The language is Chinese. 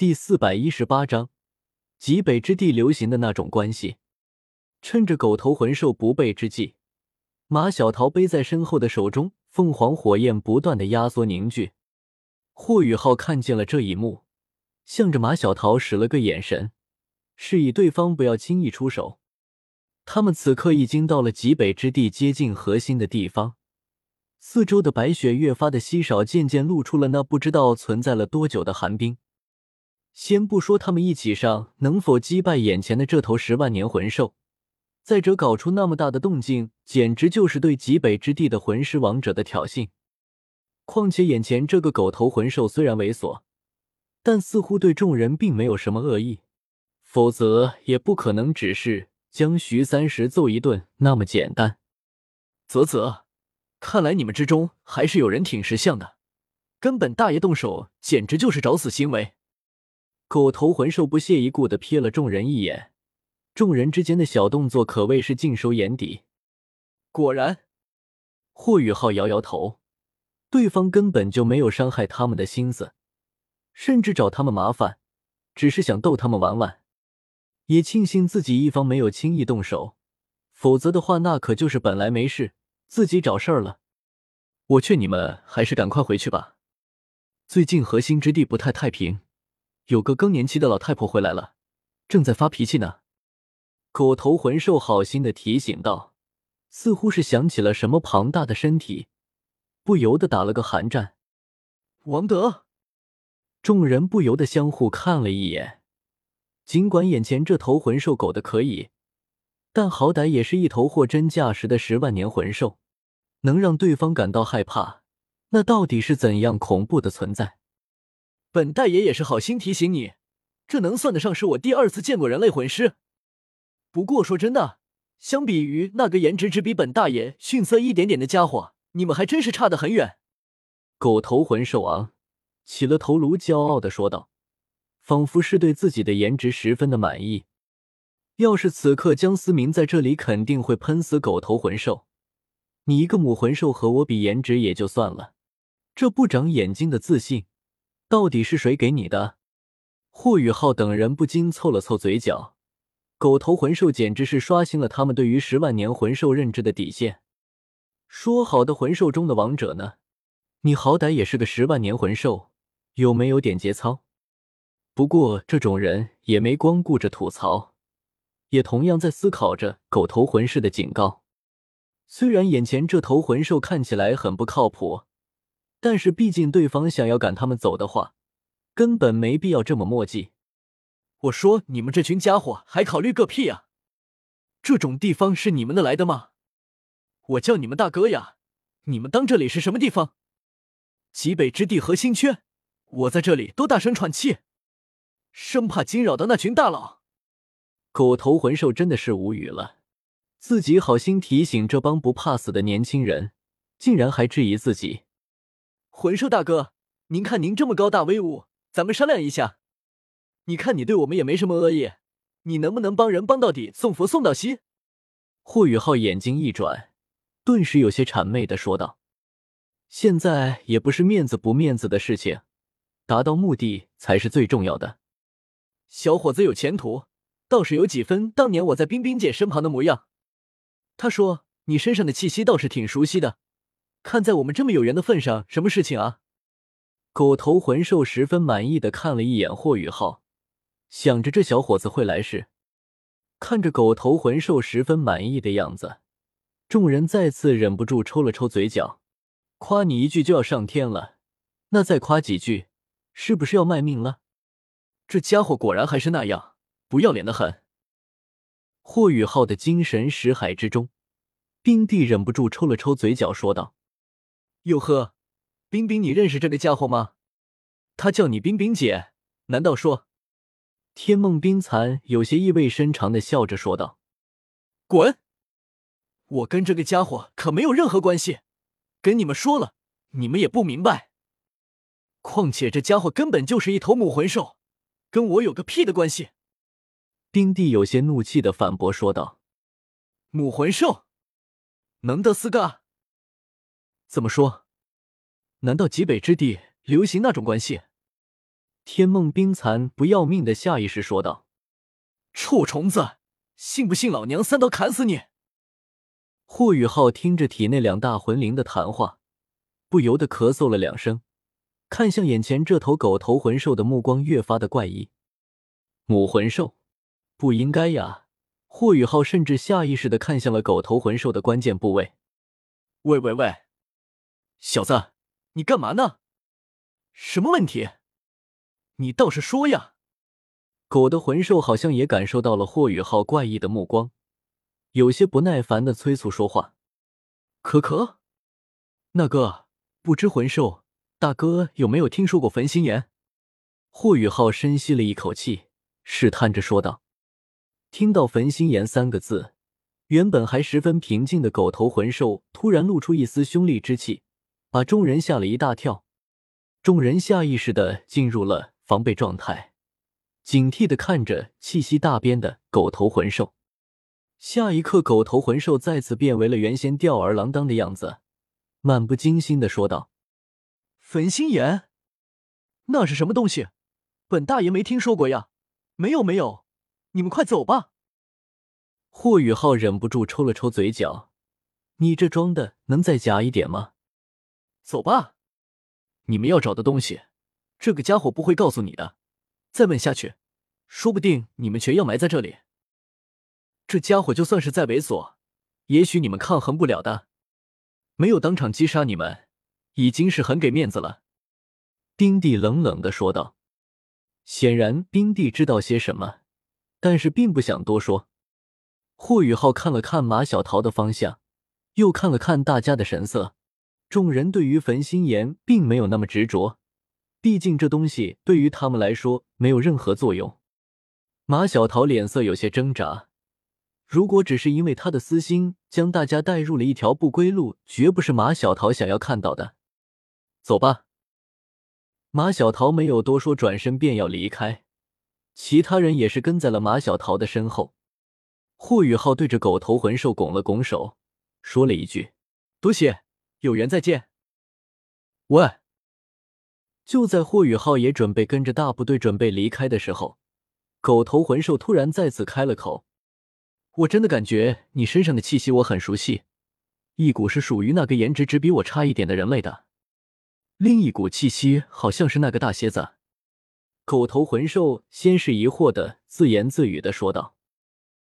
第四百一十八章，极北之地流行的那种关系。趁着狗头魂兽不备之际，马小桃背在身后的手中凤凰火焰不断的压缩凝聚。霍雨浩看见了这一幕，向着马小桃使了个眼神，示意对方不要轻易出手。他们此刻已经到了极北之地接近核心的地方，四周的白雪越发的稀少，渐渐露出了那不知道存在了多久的寒冰。先不说他们一起上能否击败眼前的这头十万年魂兽，再者搞出那么大的动静，简直就是对极北之地的魂师王者的挑衅。况且眼前这个狗头魂兽虽然猥琐，但似乎对众人并没有什么恶意，否则也不可能只是将徐三石揍一顿那么简单。啧啧，看来你们之中还是有人挺识相的，跟本大爷动手简直就是找死行为。狗头魂兽不屑一顾的瞥了众人一眼，众人之间的小动作可谓是尽收眼底。果然，霍雨浩摇摇头，对方根本就没有伤害他们的心思，甚至找他们麻烦，只是想逗他们玩玩。也庆幸自己一方没有轻易动手，否则的话，那可就是本来没事，自己找事儿了。我劝你们还是赶快回去吧，最近核心之地不太太平。有个更年期的老太婆回来了，正在发脾气呢。狗头魂兽好心的提醒道，似乎是想起了什么庞大的身体，不由得打了个寒战。王德，众人不由得相互看了一眼。尽管眼前这头魂兽狗的可以，但好歹也是一头货真价实的十万年魂兽，能让对方感到害怕，那到底是怎样恐怖的存在？本大爷也是好心提醒你，这能算得上是我第二次见过人类魂师。不过说真的，相比于那个颜值只比本大爷逊色一点点的家伙，你们还真是差得很远。狗头魂兽昂起了头颅，骄傲的说道，仿佛是对自己的颜值十分的满意。要是此刻江思明在这里，肯定会喷死狗头魂兽。你一个母魂兽和我比颜值也就算了，这不长眼睛的自信。到底是谁给你的？霍雨浩等人不禁凑了凑嘴角。狗头魂兽简直是刷新了他们对于十万年魂兽认知的底线。说好的魂兽中的王者呢？你好歹也是个十万年魂兽，有没有点节操？不过这种人也没光顾着吐槽，也同样在思考着狗头魂师的警告。虽然眼前这头魂兽看起来很不靠谱。但是，毕竟对方想要赶他们走的话，根本没必要这么墨迹。我说，你们这群家伙还考虑个屁啊！这种地方是你们的来的吗？我叫你们大哥呀！你们当这里是什么地方？极北之地核心圈，我在这里都大声喘气，生怕惊扰到那群大佬。狗头魂兽真的是无语了，自己好心提醒这帮不怕死的年轻人，竟然还质疑自己。魂兽大哥，您看您这么高大威武，咱们商量一下。你看你对我们也没什么恶意，你能不能帮人帮到底，送佛送到西？霍雨浩眼睛一转，顿时有些谄媚的说道：“现在也不是面子不面子的事情，达到目的才是最重要的。小伙子有前途，倒是有几分当年我在冰冰姐身旁的模样。他说你身上的气息倒是挺熟悉的。”看在我们这么有缘的份上，什么事情啊？狗头魂兽十分满意的看了一眼霍雨浩，想着这小伙子会来事。看着狗头魂兽十分满意的样子，众人再次忍不住抽了抽嘴角。夸你一句就要上天了，那再夸几句，是不是要卖命了？这家伙果然还是那样不要脸的很。霍雨浩的精神识海之中，冰帝忍不住抽了抽嘴角，说道。哟呵，冰冰，你认识这个家伙吗？他叫你冰冰姐，难道说？天梦冰蚕有些意味深长的笑着说道：“滚！我跟这个家伙可没有任何关系，跟你们说了，你们也不明白。况且这家伙根本就是一头母魂兽，跟我有个屁的关系！”冰帝有些怒气的反驳说道：“母魂兽能得四个？”怎么说？难道极北之地流行那种关系？天梦冰蚕不要命的下意识说道：“臭虫子，信不信老娘三刀砍死你？”霍雨浩听着体内两大魂灵的谈话，不由得咳嗽了两声，看向眼前这头狗头魂兽的目光越发的怪异。母魂兽，不应该呀！霍雨浩甚至下意识的看向了狗头魂兽的关键部位。喂喂喂，小子，你干嘛呢？什么问题？你倒是说呀！狗的魂兽好像也感受到了霍雨浩怪异的目光，有些不耐烦的催促说话：“可可，那个不知魂兽大哥有没有听说过焚心岩？”霍雨浩深吸了一口气，试探着说道：“听到‘焚心岩’三个字。”原本还十分平静的狗头魂兽突然露出一丝凶厉之气，把众人吓了一大跳。众人下意识的进入了防备状态，警惕的看着气息大变的狗头魂兽。下一刻，狗头魂兽再次变为了原先吊儿郎当的样子，漫不经心的说道：“焚心岩，那是什么东西？本大爷没听说过呀！没有没有，你们快走吧。”霍雨浩忍不住抽了抽嘴角，你这装的能再假一点吗？走吧，你们要找的东西，这个家伙不会告诉你的。再问下去，说不定你们全要埋在这里。这家伙就算是再猥琐，也许你们抗衡不了的。没有当场击杀你们，已经是很给面子了。丁帝冷冷的说道。显然，冰帝知道些什么，但是并不想多说。霍雨浩看了看马小桃的方向，又看了看大家的神色。众人对于焚心岩并没有那么执着，毕竟这东西对于他们来说没有任何作用。马小桃脸色有些挣扎，如果只是因为他的私心将大家带入了一条不归路，绝不是马小桃想要看到的。走吧。马小桃没有多说，转身便要离开，其他人也是跟在了马小桃的身后。霍雨浩对着狗头魂兽拱了拱手，说了一句：“多谢，有缘再见。”喂！就在霍雨浩也准备跟着大部队准备离开的时候，狗头魂兽突然再次开了口：“我真的感觉你身上的气息我很熟悉，一股是属于那个颜值只比我差一点的人类的，另一股气息好像是那个大蝎子。”狗头魂兽先是疑惑的自言自语的说道。